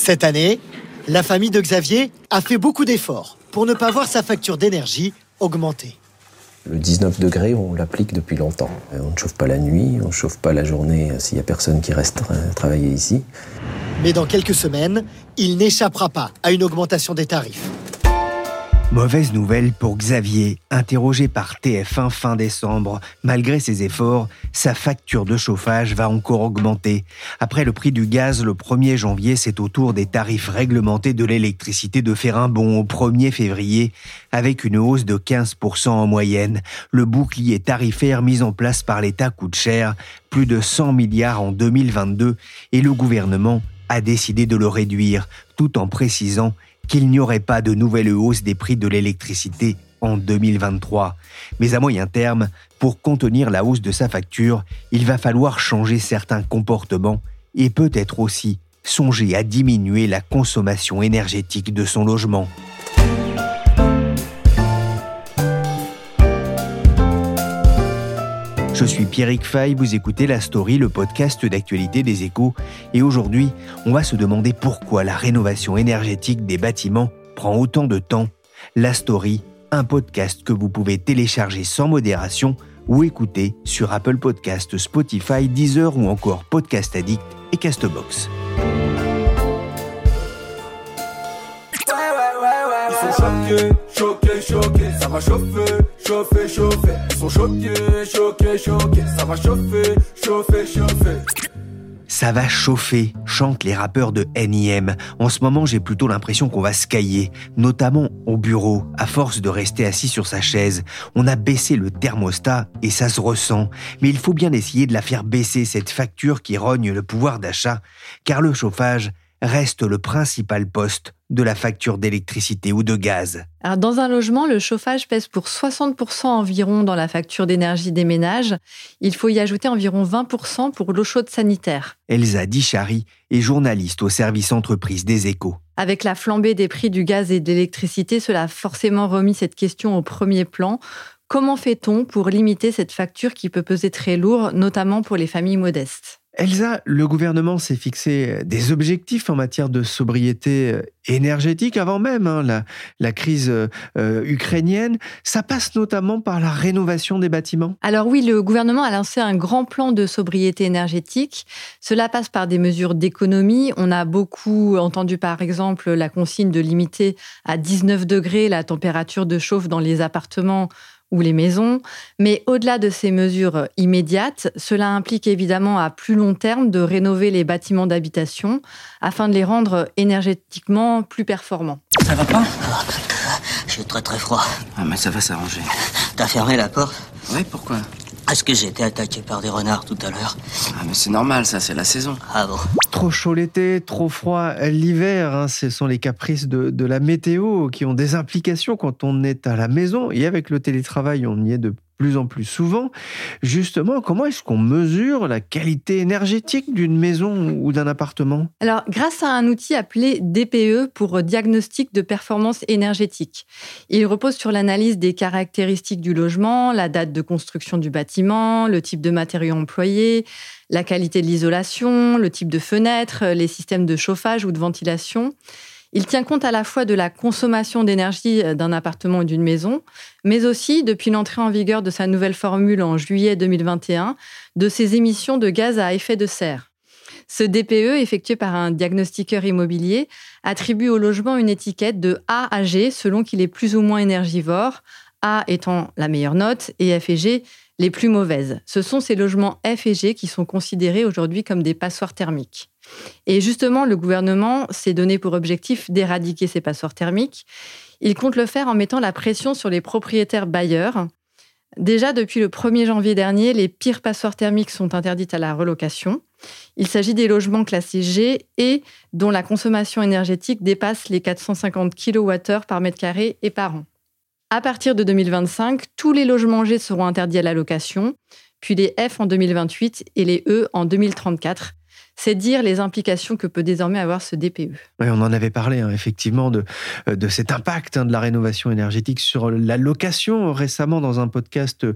Cette année, la famille de Xavier a fait beaucoup d'efforts pour ne pas voir sa facture d'énergie augmenter. Le 19 degrés, on l'applique depuis longtemps. Euh, On ne chauffe pas la nuit, on ne chauffe pas la journée euh, s'il n'y a personne qui reste tra- travailler ici. Mais dans quelques semaines, il n'échappera pas à une augmentation des tarifs. Mauvaise nouvelle pour Xavier, interrogé par TF1 fin décembre. Malgré ses efforts, sa facture de chauffage va encore augmenter. Après le prix du gaz le 1er janvier, c'est au tour des tarifs réglementés de l'électricité de faire un bond au 1er février, avec une hausse de 15% en moyenne. Le bouclier tarifaire mis en place par l'État coûte cher, plus de 100 milliards en 2022, et le gouvernement a décidé de le réduire, tout en précisant qu'il n'y aurait pas de nouvelle hausse des prix de l'électricité en 2023. Mais à moyen terme, pour contenir la hausse de sa facture, il va falloir changer certains comportements et peut-être aussi songer à diminuer la consommation énergétique de son logement. Je suis Pierrick Fay, vous écoutez La Story, le podcast d'actualité des échos. Et aujourd'hui, on va se demander pourquoi la rénovation énergétique des bâtiments prend autant de temps. La Story, un podcast que vous pouvez télécharger sans modération ou écouter sur Apple Podcast, Spotify, Deezer ou encore Podcast Addict et Castbox. Ils sont choqués, choqués, choqués, ça va chauffer, chauffer, chauffer. Ils sont choqués, choqués, choqués, ça va chauffer, chauffer, chauffer. Ça va chauffer, chantent les rappeurs de NIM. En ce moment, j'ai plutôt l'impression qu'on va se cailler, notamment au bureau, à force de rester assis sur sa chaise. On a baissé le thermostat et ça se ressent. Mais il faut bien essayer de la faire baisser, cette facture qui rogne le pouvoir d'achat, car le chauffage reste le principal poste de la facture d'électricité ou de gaz. Alors, dans un logement, le chauffage pèse pour 60% environ dans la facture d'énergie des ménages. Il faut y ajouter environ 20% pour l'eau chaude sanitaire. Elsa Dichary est journaliste au service entreprise des échos. Avec la flambée des prix du gaz et de l'électricité, cela a forcément remis cette question au premier plan. Comment fait-on pour limiter cette facture qui peut peser très lourd, notamment pour les familles modestes? Elsa, le gouvernement s'est fixé des objectifs en matière de sobriété euh, énergétique avant même hein, la, crise euh, ukrainienne. Ça passe notamment par la rénovation des bâtiments. Alors oui, le gouvernement a lancé un grand plan de sobriété énergétique. Cela passe par des mesures d'économie. On a beaucoup entendu par exemple la consigne de limiter à 19 degrés la température de chauffe dans les appartements ou les maisons. Mais au-delà de ces mesures immédiates, cela implique évidemment à plus long terme de rénover les bâtiments d'habitation afin de les rendre énergétiquement plus performants. Ça va pas? J'ai très très froid. Ah mais ça va s'arranger. T'as fermé la porte? Ouais, pourquoi? Est-ce que j'ai été attaqué par des renards tout à l'heure Ah mais c'est normal, ça, c'est la saison. Ah bon Trop chaud l'été, trop froid l'hiver, hein, ce sont les caprices de, de la météo qui ont des implications quand on est à la maison. Et avec le télétravail, on y est de plus en plus souvent. Justement, comment est-ce qu'on mesure la qualité énergétique d'une maison ou d'un appartement? Alors, grâce à un outil appelé DPE pour diagnostic de performance énergétique. Il repose sur l'analyse des caractéristiques du logement, la date de construction du bâtiment, le type de matériaux employés, la qualité de l'isolation, le type de fenêtre, les systèmes de chauffage ou de ventilation. Il tient compte à la fois de la consommation d'énergie d'un appartement ou d'une maison, mais aussi, depuis l'entrée en vigueur de sa nouvelle formule en juillet 2021, de ses émissions de gaz à effet de serre. Ce DPE, effectué par un diagnostiqueur immobilier, attribue au logement une étiquette de A à G selon qu'il est plus ou moins énergivore, A étant la meilleure note et F et G les plus mauvaises. Ce sont ces logements F et G qui sont considérés aujourd'hui comme des passoires thermiques. Et justement, le gouvernement s'est donné pour objectif d'éradiquer ces passoires thermiques. Il compte le faire en mettant la pression sur les propriétaires bailleurs. Déjà, depuis le 1er janvier dernier, les pires passoires thermiques sont interdites à la relocation. Il s'agit des logements classés G et dont la consommation énergétique dépasse les 450 kWh par mètre carré et par an. À partir de 2025, tous les logements G seront interdits à la location, puis les F en 2028 et les E en 2034 c'est dire les implications que peut désormais avoir ce DPE. Oui, on en avait parlé hein, effectivement de, euh, de cet impact hein, de la rénovation énergétique sur la location récemment dans un podcast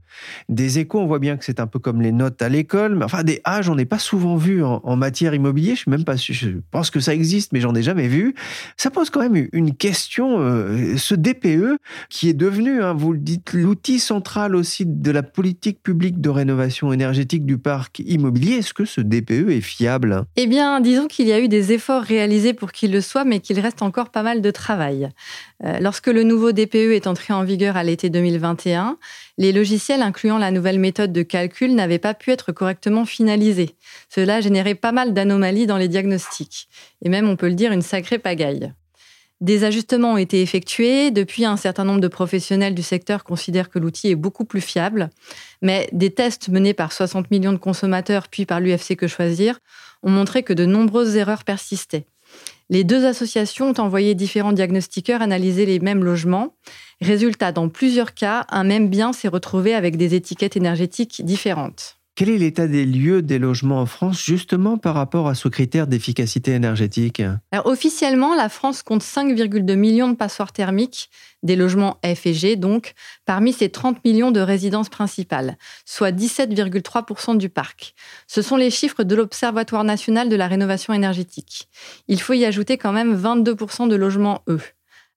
des échos. On voit bien que c'est un peu comme les notes à l'école, mais enfin des A, j'en ai pas souvent vu en, matière immobilière. Je suis même pas, je pense que ça existe, mais j'en ai jamais vu. Ça pose quand même une question. Euh, ce DPE qui est devenu, hein, vous le dites, l'outil central aussi de la politique publique de rénovation énergétique du parc immobilier. Est-ce que ce DPE est fiable? Eh bien, disons qu'il y a eu des efforts réalisés pour qu'il le soit, mais qu'il reste encore pas mal de travail. Euh, lorsque le nouveau DPE est entré en vigueur à l'été 2021, les logiciels incluant la nouvelle méthode de calcul n'avaient pas pu être correctement finalisés. Cela générait pas mal d'anomalies dans les diagnostics, et même, on peut le dire, une sacrée pagaille. Des ajustements ont été effectués. Depuis, un certain nombre de professionnels du secteur considèrent que l'outil est beaucoup plus fiable. Mais des tests menés par 60 millions de consommateurs puis par l'UFC Que Choisir ont montré que de nombreuses erreurs persistaient. Les deux associations ont envoyé différents diagnostiqueurs analyser les mêmes logements. Résultat, dans plusieurs cas, un même bien s'est retrouvé avec des étiquettes énergétiques différentes. Quel est l'état des lieux des logements en France justement par rapport à ce critère d'efficacité énergétique? Officiellement, la France compte 5,2 millions de passoires thermiques, des logements F et G donc, parmi ces 30 millions de résidences principales, soit 17,3% du parc. Ce sont les chiffres de l'Observatoire national de la rénovation énergétique. Il faut y ajouter quand même 22% de logements E.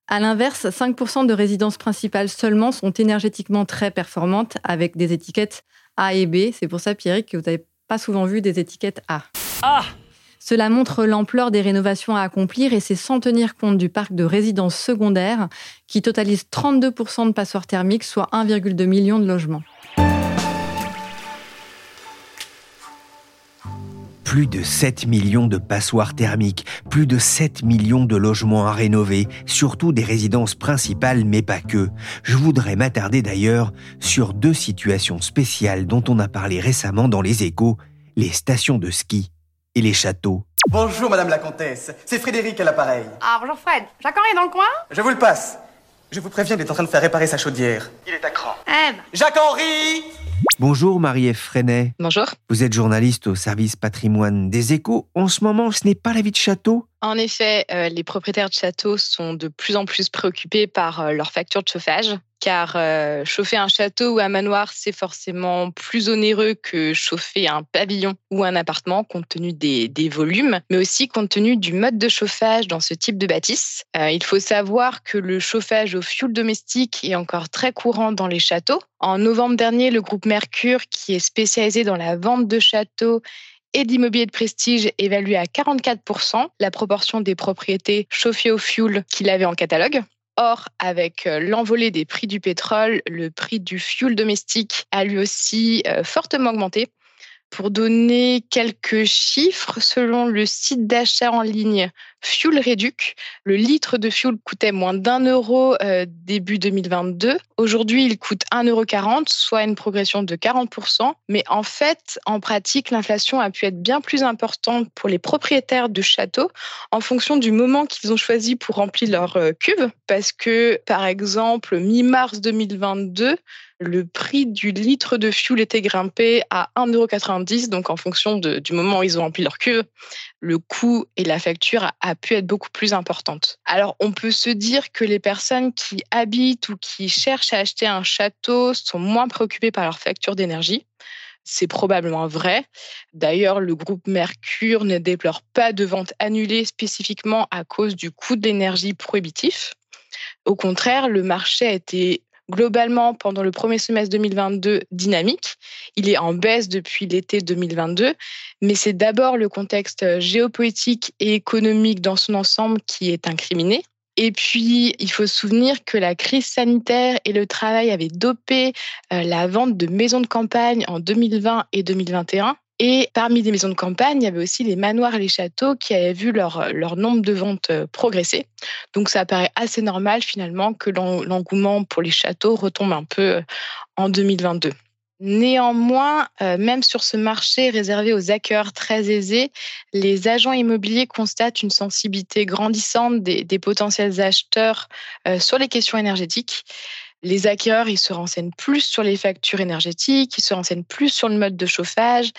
À l'inverse, 5% de résidences principales seulement sont énergétiquement très performantes avec des étiquettes a et B. C'est pour ça, Pierrick, que vous n'avez pas souvent vu des étiquettes A. Ah Cela montre l'ampleur des rénovations à accomplir et c'est sans tenir compte du parc de résidences secondaires qui totalise 32% de passoires thermiques, soit 1,2 million de logements. Plus de 7 millions de passoires thermiques, plus de 7 millions de logements à rénover, surtout des résidences principales, mais pas que. Je voudrais m'attarder d'ailleurs sur deux situations spéciales dont on a parlé récemment dans les échos, les stations de ski et les châteaux. Bonjour Madame la Comtesse, c'est Frédéric à l'appareil. Ah bonjour Fred, Jacques-Henri est dans le coin? Je vous le passe. Je vous préviens, il est en train de faire réparer sa chaudière. Il est à cran. Eh ben. Jacques-Henri Bonjour Marie-Ève Freinet. Bonjour. Vous êtes journaliste au service patrimoine des échos. En ce moment, ce n'est pas la vie de château En effet, euh, les propriétaires de châteaux sont de plus en plus préoccupés par euh, leur facture de chauffage car euh, chauffer un château ou un manoir, c'est forcément plus onéreux que chauffer un pavillon ou un appartement, compte tenu des, volumes, mais aussi compte tenu du mode de chauffage dans ce type de bâtisse. Euh, il faut savoir que le chauffage au fioul domestique est encore très courant dans les châteaux. En novembre dernier, le groupe Mercure, qui est spécialisé dans la vente de châteaux, et d'immobilier de prestige évalue à 44% la proportion des propriétés chauffées au fioul qu'il avait en catalogue. Or, avec euh, l'envolée des prix du pétrole, le prix du fuel domestique a lui aussi euh, fortement augmenté. Pour donner quelques chiffres, selon le site d'achat en ligne Fuel Reduc, le litre de fuel coûtait moins d'un euro euh, début 2022. Aujourd'hui, il coûte 1,40 euro, soit une progression de 40%. Mais en fait, en pratique, l'inflation a pu être bien plus importante pour les propriétaires de châteaux en fonction du moment qu'ils ont choisi pour remplir leur euh, cuve. Parce que, par exemple, mi-mars 2022, le prix du litre de fuel était grimpé à 1,90€, donc en fonction du moment où ils ont rempli leur cuve, le coût et la facture a, pu être beaucoup plus importante. Alors on peut se dire que les personnes qui habitent ou qui cherchent à acheter un château sont moins préoccupées par leur facture d'énergie. C'est probablement vrai. D'ailleurs, le groupe Mercure ne déplore pas de ventes annulées spécifiquement à cause du coût de l'énergie prohibitif. Au contraire, le marché a été globalement pendant le premier semestre 2022 dynamique. Il est en baisse depuis l'été 2022, mais c'est d'abord le contexte géopolitique et économique dans son ensemble qui est incriminé. Et puis, il faut se souvenir que la crise sanitaire et le travail avaient dopé euh, la vente de maisons de campagne en 2020 et 2021. Et parmi les maisons de campagne, il y avait aussi les manoirs et les châteaux qui avaient vu leur, leur nombre de ventes euh, progresser. Donc ça paraît assez normal finalement que l'engouement pour les châteaux retombe un peu euh, en 2022. Néanmoins, euh, même sur ce marché réservé aux acquéreurs très aisés, les agents immobiliers constatent une sensibilité grandissante des, potentiels acheteurs sur les questions énergétiques. Les acquéreurs, ils se renseignent plus sur les factures énergétiques, ils se renseignent plus sur le mode de chauffage,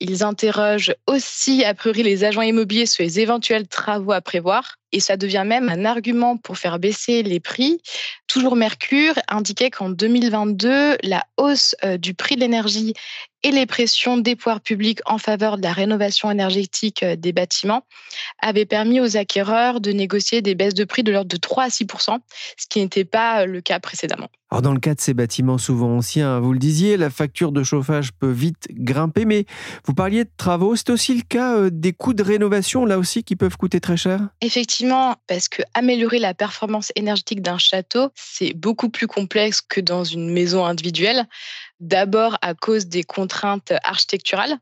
ils interrogent aussi, a priori, les agents immobiliers sur les éventuels travaux à prévoir. Et ça devient même un argument pour faire baisser les prix. Toujours Mercure indiquait qu'en 2022, la hausse euh, du prix de l'énergie et les pressions des pouvoirs publics en faveur de la rénovation énergétique euh, des bâtiments avaient permis aux acquéreurs de négocier des baisses de prix de l'ordre de 3 à 6% ce qui n'était pas euh, le cas précédemment. Alors dans le cas de ces bâtiments souvent anciens, vous le disiez, la facture de chauffage peut vite grimper, mais vous parliez de travaux, c'est aussi le cas euh, des coûts de rénovation, là aussi, qui peuvent coûter très cher? Effectivement, parce que améliorer la performance énergétique d'un château, c'est beaucoup plus complexe que dans une maison individuelle. D'abord à cause des contraintes architecturales.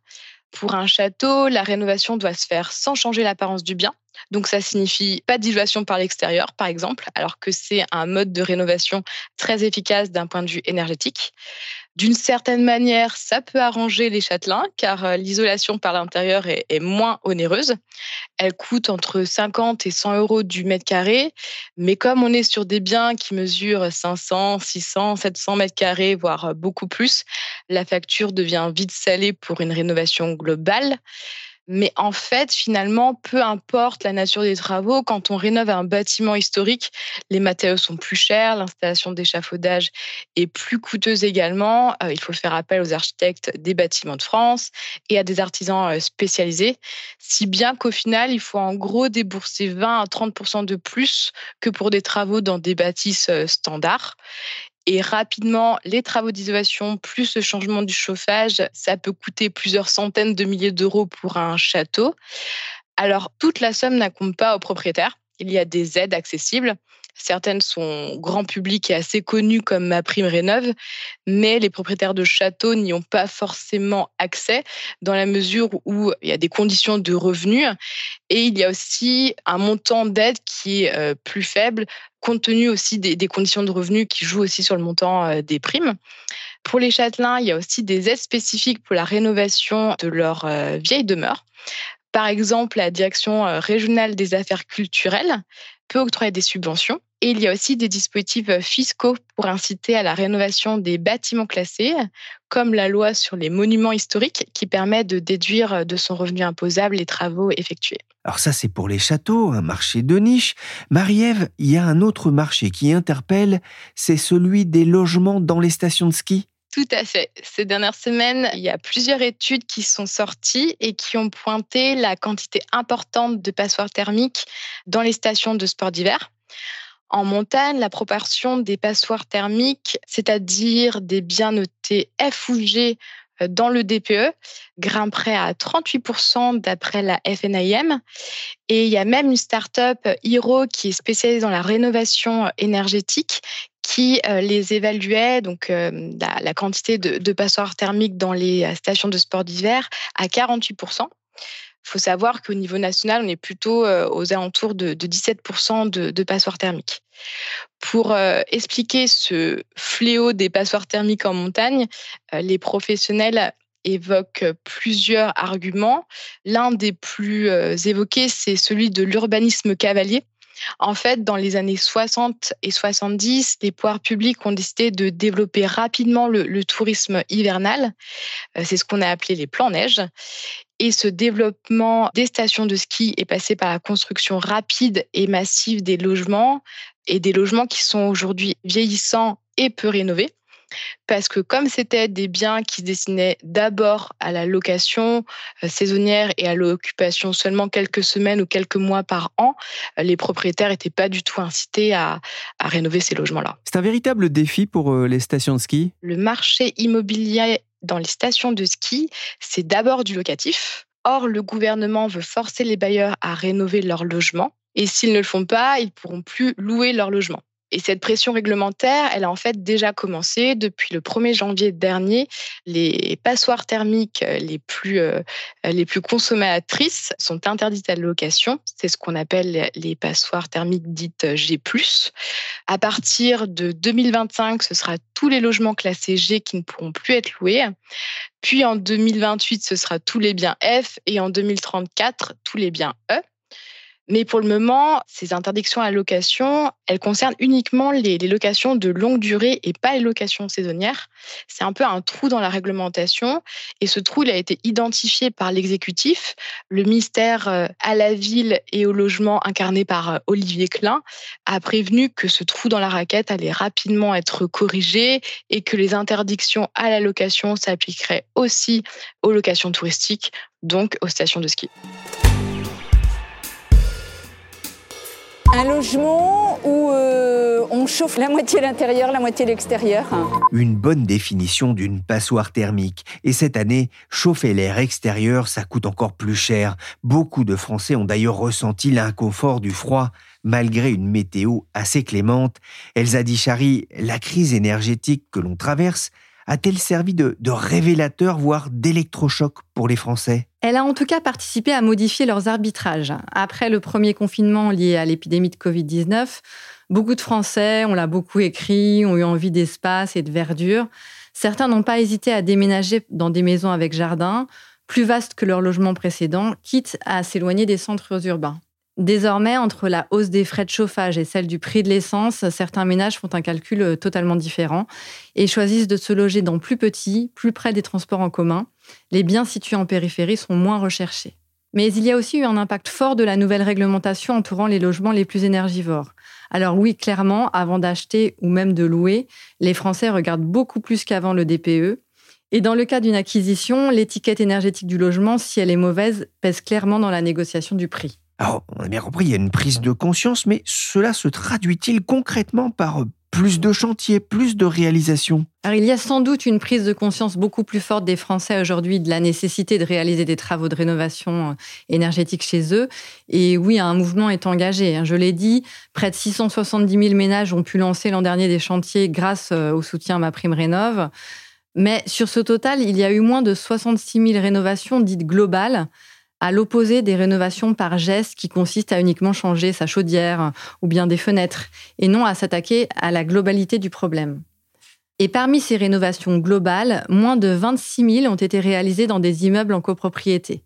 Pour un château, la rénovation doit se faire sans changer l'apparence du bien. Donc ça signifie pas d'isolation par l'extérieur, par exemple, alors que c'est un mode de rénovation très efficace d'un point de vue énergétique. D'une certaine manière, ça peut arranger les châtelains car euh, l'isolation par l'intérieur est, moins onéreuse. Elle coûte entre 50 et 100 euros du mètre carré, mais comme on est sur des biens qui mesurent 500, 600, 700 mètres carrés, voire beaucoup plus, la facture devient vite salée pour une rénovation globale. Mais en fait, finalement, peu importe la nature des travaux, quand on rénove un bâtiment historique, les matériaux sont plus chers, l'installation d'échafaudage est plus coûteuse également. Euh, il faut faire appel aux architectes des bâtiments de France et à des artisans euh, spécialisés, si bien qu'au final, il faut en gros débourser 20 à 30 de plus que pour des travaux dans des bâtisses euh, standards. Et rapidement, les travaux d'isolation plus le changement du chauffage, ça peut coûter plusieurs centaines de milliers d'euros pour un château. Alors, toute la somme n'incombe pas au propriétaire. Il y a des aides accessibles. Certaines sont grand public et assez connues comme ma prime rénove, mais les propriétaires de châteaux n'y ont pas forcément accès dans la mesure où il y a des conditions de revenus et il y a aussi un montant d'aide qui est euh, plus faible compte tenu aussi des, conditions de revenus qui jouent aussi sur le montant euh, des primes. Pour les châtelains, il y a aussi des aides spécifiques pour la rénovation de leur euh, vieille demeure. Par exemple, la direction régionale des affaires culturelles peut octroyer des subventions. Et il y a aussi des dispositifs fiscaux pour inciter à la rénovation des bâtiments classés, comme la loi sur les monuments historiques qui permet de déduire de son revenu imposable les travaux effectués. Alors ça, c'est pour les châteaux, un marché de niche. Marie-Ève, il y a un autre marché qui interpelle, c'est celui des logements dans les stations de ski. Tout à fait. Ces dernières semaines, il y a plusieurs études qui sont sorties et qui ont pointé la quantité importante de passoires thermiques dans les stations de sport d'hiver. En montagne, la proportion des passoires thermiques, c'est-à-dire des biens notés F ou G euh, dans le DPE, grimperait à 38% d'après la FNIM. Et il y a même une start-up, Hiro, qui est spécialisée dans la rénovation énergétique, qui euh, les évaluait, donc euh, la, quantité de, passoires thermiques dans les euh, stations de sport d'hiver, à 48%. Il faut savoir qu'au niveau national, on est plutôt aux alentours de, 17% de, passoires thermiques. Pour expliquer ce fléau des passoires thermiques en montagne, les professionnels évoquent plusieurs arguments. L'un des plus évoqués, c'est celui de l'urbanisme cavalier en fait, dans les années 60 et 70, les pouvoirs publics ont décidé de développer rapidement le, tourisme hivernal. Euh, c'est ce qu'on a appelé les plans neige. Et ce développement des stations de ski est passé par la construction rapide et massive des logements et des logements qui sont aujourd'hui vieillissants et peu rénovés parce que comme c'était des biens qui se destinaient d'abord à la location euh, saisonnière et à l'occupation seulement quelques semaines ou quelques mois par an, euh, les propriétaires n'étaient pas du tout incités à, rénover ces logements-là. C'est un véritable défi pour euh, les stations de ski Le marché immobilier dans les stations de ski, c'est d'abord du locatif. Or, le gouvernement veut forcer les bailleurs à rénover leurs logements. Et s'ils ne le font pas, ils ne pourront plus louer leur logement. Et cette pression réglementaire, elle a en fait déjà commencé depuis le 1er janvier dernier. Les passoires thermiques euh, les plus, euh, les plus consommatrices sont interdites à la location. C'est ce qu'on appelle les passoires thermiques dites G+. À partir de 2025, ce sera tous les logements classés G qui ne pourront plus être loués. Puis en 2028, ce sera tous les biens F et en 2034, tous les biens E. Mais pour le moment, ces interdictions à la location, elles concernent uniquement les, locations de longue durée et pas les locations saisonnières. C'est un peu un trou dans la réglementation. Et ce trou, il a été identifié par l'exécutif. Le ministère euh, à la ville et au logement, incarné par euh, Olivier Klein, a prévenu que ce trou dans la raquette allait rapidement être corrigé et que les interdictions à la location s'appliqueraient aussi aux locations touristiques, donc aux stations de ski. Un logement où euh, on chauffe la moitié l'intérieur, la moitié l'extérieur. Une bonne définition d'une passoire thermique. Et cette année, chauffer l'air extérieur, ça coûte encore plus cher. Beaucoup de Français ont d'ailleurs ressenti l'inconfort du froid malgré une météo assez clémente. Elsa Dichari, la crise énergétique que l'on traverse a-t-elle servi de, révélateur, voire d'électrochoc pour les Français? Elle a en tout cas participé à modifier leurs arbitrages. Après le premier confinement lié à l'épidémie de Covid-19, beaucoup de Français, on l'a beaucoup écrit, ont eu envie d'espace et de verdure. Certains n'ont pas hésité à déménager dans des maisons avec jardin, plus vastes que leur logement précédent, quitte à s'éloigner des centres urbains. Désormais, entre la hausse des frais de chauffage et celle du prix de l'essence, certains ménages font un calcul euh, totalement différent et choisissent de se loger dans plus petit, plus près des transports en commun. Les biens situés en périphérie sont moins recherchés. Mais il y a aussi eu un impact fort de la nouvelle réglementation entourant les logements les plus énergivores. Alors oui, clairement, avant d'acheter ou même de louer, les Français regardent beaucoup plus qu'avant le DPE. Et dans le cas d'une acquisition, l'étiquette énergétique du logement, si elle est mauvaise, pèse clairement dans la négociation du prix. Alors, on a bien compris, il y a une prise de conscience, mais cela se traduit-il concrètement par plus de chantiers, plus de réalisations? Alors, il y a sans doute une prise de conscience beaucoup plus forte des Français aujourd'hui de la nécessité de réaliser des travaux de rénovation euh, énergétique chez eux. Et oui, un mouvement est engagé. Hein. Je l'ai dit, près de 670 000 ménages ont pu lancer l'an dernier des chantiers grâce euh, au soutien à ma prime rénov'. Mais sur ce total, il y a eu moins de 66 000 rénovations dites globales à l'opposé des rénovations par geste qui consistent à uniquement changer sa chaudière ou bien des fenêtres, et non à s'attaquer à la globalité du problème. Et parmi ces rénovations globales, moins de 26 000 ont été réalisées dans des immeubles en copropriété.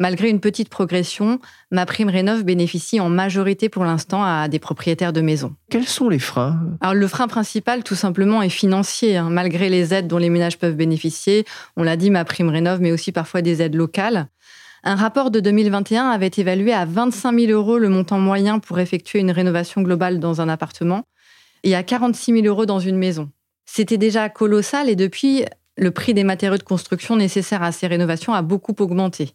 Malgré une petite progression, ma prime rénov bénéficie en majorité pour l'instant à des propriétaires de maisons. Quels sont les freins? Alors le frein principal, tout simplement, est financier. Hein. Malgré les aides dont les ménages peuvent bénéficier, on l'a dit, ma prime rénov, mais aussi parfois des aides locales. Un rapport de 2021 avait évalué à 25 000 euros le montant moyen pour effectuer une rénovation globale dans un appartement et à 46 000 euros dans une maison. C'était déjà colossal et depuis, le prix des matériaux de construction nécessaires à ces rénovations a beaucoup augmenté.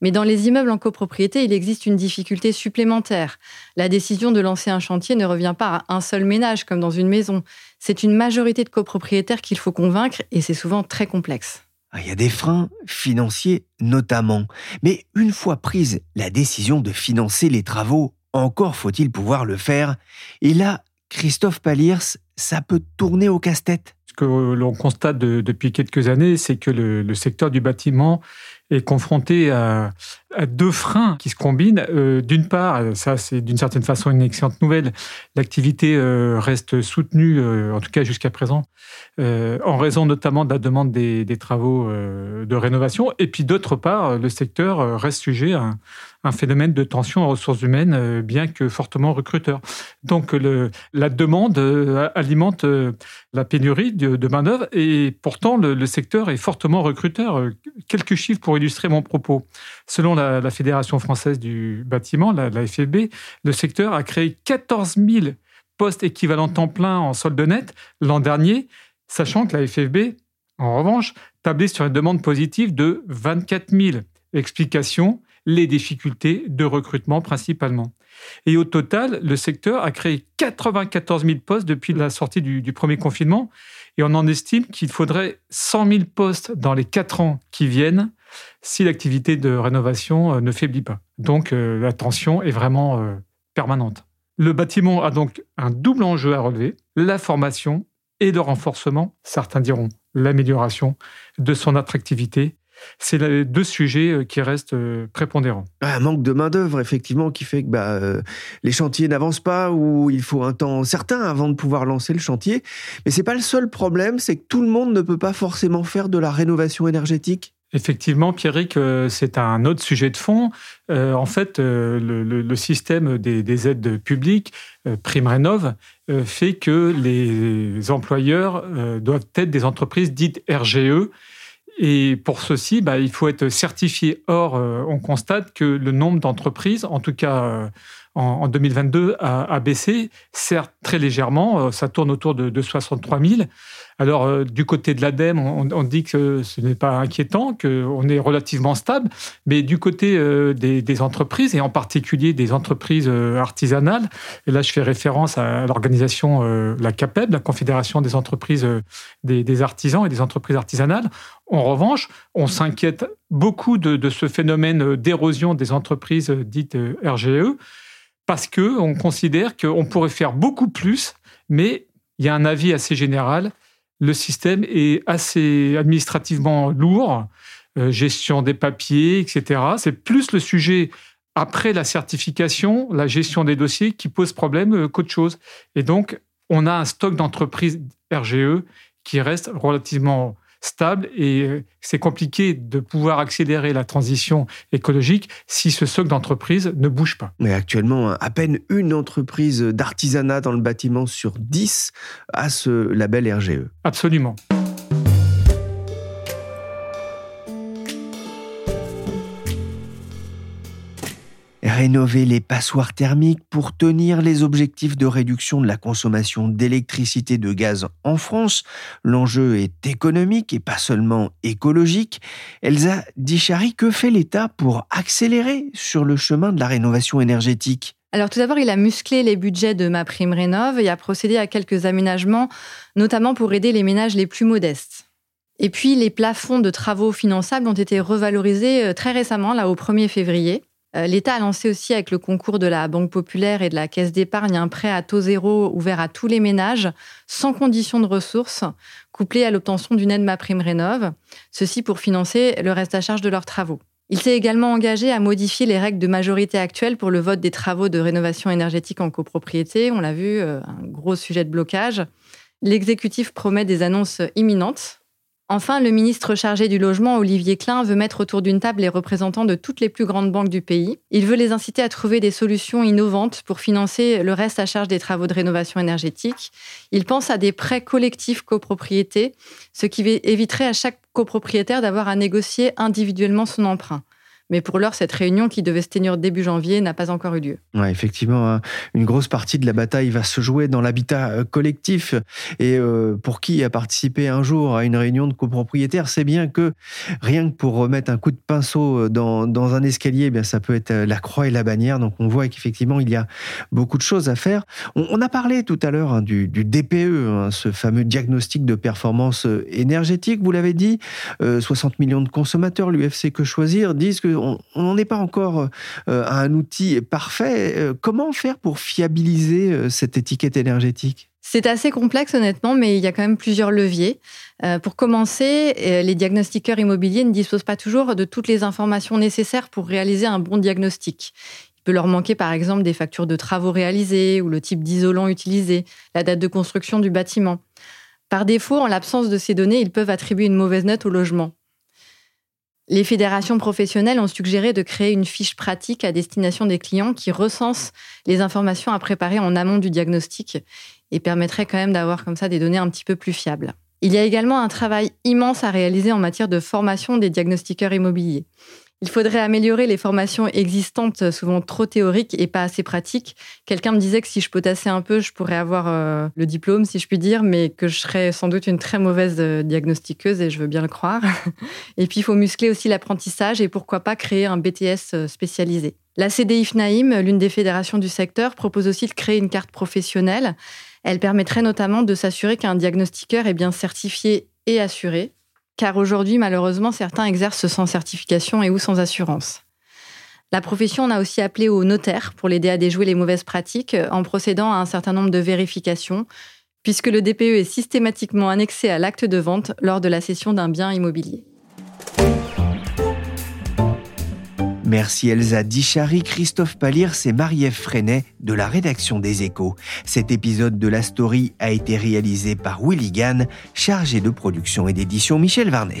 Mais dans les immeubles en copropriété, il existe une difficulté supplémentaire. La décision de lancer un chantier ne revient pas à un seul ménage comme dans une maison. C'est une majorité de copropriétaires qu'il faut convaincre et c'est souvent très complexe. Il y a des freins financiers notamment. Mais une fois prise la décision de financer les travaux, encore faut-il pouvoir le faire. Et là, Christophe Paliers, ça peut tourner au casse-tête. Ce que l'on constate depuis quelques années, c'est que le, secteur du bâtiment est confronté à, deux freins qui se combinent. Euh, d'une part, ça c'est d'une certaine façon une excellente nouvelle, l'activité euh, reste soutenue, euh, en tout cas jusqu'à présent, en raison notamment de la demande des, travaux de rénovation. Et puis d'autre part, le secteur reste sujet à, un phénomène de tension en ressources humaines, bien que fortement recruteur. Donc le, la demande alimente la pénurie de, main-d'œuvre et pourtant le, secteur est fortement recruteur. Quelques chiffres pour illustrer mon propos. Selon la, Fédération française du bâtiment, la, la FFB, le secteur a créé 14 000 postes équivalents temps plein en solde net l'an dernier, sachant que la FFB, en revanche, tablait sur une demande positive de 24 000. Explication, les difficultés de recrutement principalement. Et au total, le secteur a créé 94 000 postes depuis la sortie du, premier confinement. Et on en estime qu'il faudrait 100 000 postes dans les quatre ans qui viennent si l'activité de rénovation euh, ne faiblit pas. Donc euh, la tension est vraiment euh, permanente. Le bâtiment a donc un double enjeu à relever, la formation et le renforcement, certains diront l'amélioration de son attractivité c'est les deux sujets qui restent prépondérants. Un manque de main-d'œuvre, effectivement, qui fait que bah, les chantiers n'avancent pas ou il faut un temps certain avant de pouvoir lancer le chantier. Mais ce n'est pas le seul problème, c'est que tout le monde ne peut pas forcément faire de la rénovation énergétique. Effectivement, Pierrick, c'est un autre sujet de fond. en fait, le, système des, aides publiques, Prime Rénov, fait que les employeurs doivent être des entreprises dites RGE, et pour ceci, bah, il faut être certifié. Or, euh, on constate que le nombre d'entreprises, en tout cas euh, en, 2022, a, baissé, certes très légèrement, euh, ça tourne autour de, de 63 000. Alors, euh, du côté de l'ADEME, on, dit que ce n'est pas inquiétant, qu'on est relativement stable, mais du côté euh, des, entreprises, et en particulier des entreprises artisanales, et là je fais référence à l'organisation, la CAPEB, la Confédération des entreprises des, artisans et des entreprises artisanales, en revanche, on s'inquiète beaucoup de, ce phénomène d'érosion des entreprises dites RGE, parce qu'on considère qu'on pourrait faire beaucoup plus, mais il y a un avis assez général le système est assez administrativement lourd, euh, gestion des papiers, etc. C'est plus le sujet après la certification, la gestion des dossiers qui pose problème euh, qu'autre chose. Et donc, on a un stock d'entreprises RGE qui reste relativement stable et euh, c'est compliqué de pouvoir accélérer la transition écologique si ce socle d'entreprise ne bouge pas. Mais actuellement, à peine une entreprise d'artisanat dans le bâtiment sur 10 a ce label RGE. Absolument. Rénover les passoires thermiques pour tenir les objectifs de réduction de la consommation d'électricité de gaz en France. L'enjeu est économique et pas seulement écologique. Elsa Dichary, que fait l'État pour accélérer sur le chemin de la rénovation énergétique? Alors tout d'abord, il a musclé les budgets de ma prime rénov et a procédé à quelques aménagements, notamment pour aider les ménages les plus modestes. Et puis les plafonds de travaux finançables ont été revalorisés euh, très récemment, là au 1er février. Euh, L'État a lancé aussi avec le concours de la Banque populaire et de la Caisse d'épargne un prêt à taux zéro ouvert à tous les ménages, sans condition de ressources, couplé à l'obtention d'une aide ma prime rénov, ceci pour financer le reste à charge de leurs travaux. Il s'est également engagé à modifier les règles de majorité actuelles pour le vote des travaux de rénovation énergétique en copropriété. On l'a vu, euh, un gros sujet de blocage. L'exécutif promet des annonces imminentes Enfin, le ministre chargé du logement, Olivier Klein, veut mettre autour d'une table les représentants de toutes les plus grandes banques du pays. Il veut les inciter à trouver des solutions innovantes pour financer le reste à charge des travaux de rénovation énergétique. Il pense à des prêts collectifs copropriétés, ce qui éviterait à chaque copropriétaire d'avoir à négocier individuellement son emprunt. Mais pour l'heure, cette réunion qui devait se tenir début janvier n'a pas encore eu lieu. Ouais, effectivement, hein. une grosse partie de la bataille va se jouer dans l'habitat euh, collectif. Et euh, pour qui a participé un jour à une réunion de copropriétaires, c'est bien que rien que pour remettre un coup de pinceau euh, dans, dans un escalier, eh bien ça peut être la croix et la bannière. Donc on voit qu'effectivement, il y a beaucoup de choses à faire. On, a parlé tout à l'heure hein, du, DPE, hein, ce fameux diagnostic de performance énergétique. Vous l'avez dit, 60 millions de consommateurs, l'UFC Que Choisir, disent que on n'en est pas encore euh, à un outil parfait. Euh, comment faire pour fiabiliser euh, cette étiquette énergétique? C'est assez complexe honnêtement, mais il y a quand même plusieurs leviers. pour commencer, les diagnostiqueurs immobiliers ne disposent pas toujours de toutes les informations nécessaires pour réaliser un bon diagnostic. Il peut leur manquer par exemple des factures de travaux réalisés ou le type d'isolant utilisé, la date de construction du bâtiment. Par défaut, en l'absence de ces données, ils peuvent attribuer une mauvaise note au logement. Les fédérations professionnelles ont suggéré de créer une fiche pratique à destination des clients qui recense les informations à préparer en amont du diagnostic et permettrait quand même d'avoir comme ça des données un petit peu plus fiables. Il y a également un travail immense à réaliser en matière de formation des diagnostiqueurs immobiliers. Il faudrait améliorer les formations existantes, souvent trop théoriques et pas assez pratiques. Quelqu'un me disait que si je potassais un peu, je pourrais avoir euh, le diplôme, si je puis dire, mais que je serais sans doute une très mauvaise euh, diagnostiqueuse et je veux bien le croire. et puis, il faut muscler aussi l'apprentissage et pourquoi pas créer un BTS euh, spécialisé. La CDI FNAIM, l'une des fédérations du secteur, propose aussi de créer une carte professionnelle. Elle permettrait notamment de s'assurer qu'un diagnostiqueur est bien certifié et assuré, car aujourd'hui, malheureusement, certains exercent sans certification et ou sans assurance. La profession en a aussi appelé au notaire pour l'aider à déjouer les mauvaises pratiques en procédant à un certain nombre de vérifications, puisque le DPE est systématiquement annexé à l'acte de vente lors de la cession d'un bien immobilier. Merci Elsa Dichary, Christophe Palirs et Marie-Ève Freinet de la rédaction des Échos. Cet épisode de la story a été réalisé par Willy Gann, chargé de production et d'édition Michel Varnet.